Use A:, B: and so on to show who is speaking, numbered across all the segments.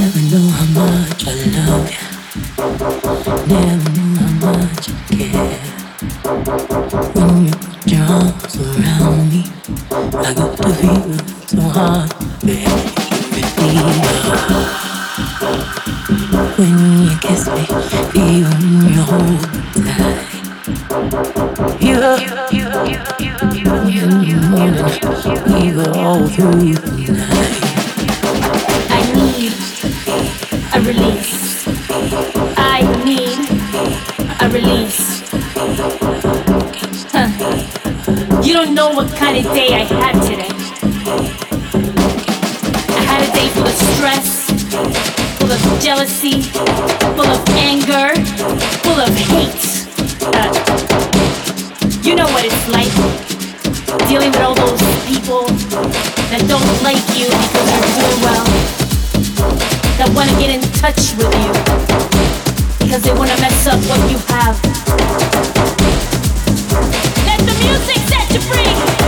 A: Never know how much I love you. Never knew how much I care. When you put around me, I got the feeling so hard bear. When you kiss me, feel when you hold tight. You, you, you, you, you, you, you, morning, we go all through the night.
B: I need a release. I need a release. Huh. You don't know what kind of day I had today. I had a day full of stress, full of jealousy, full of anger, full of hate. Uh, you know what it's like dealing with all those people that don't like you because you're doing well, to get in touch with you because they want to mess up what you have. Let the music set you free.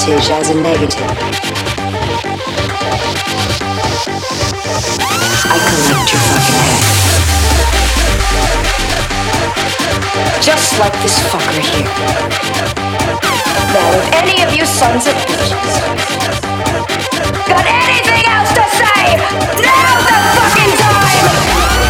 C: voltage
D: as a negative. I collect your fucking head. Just like this fucker here. Now, if any of you sons of bitches got anything else to say, now's
E: the
F: fucking time!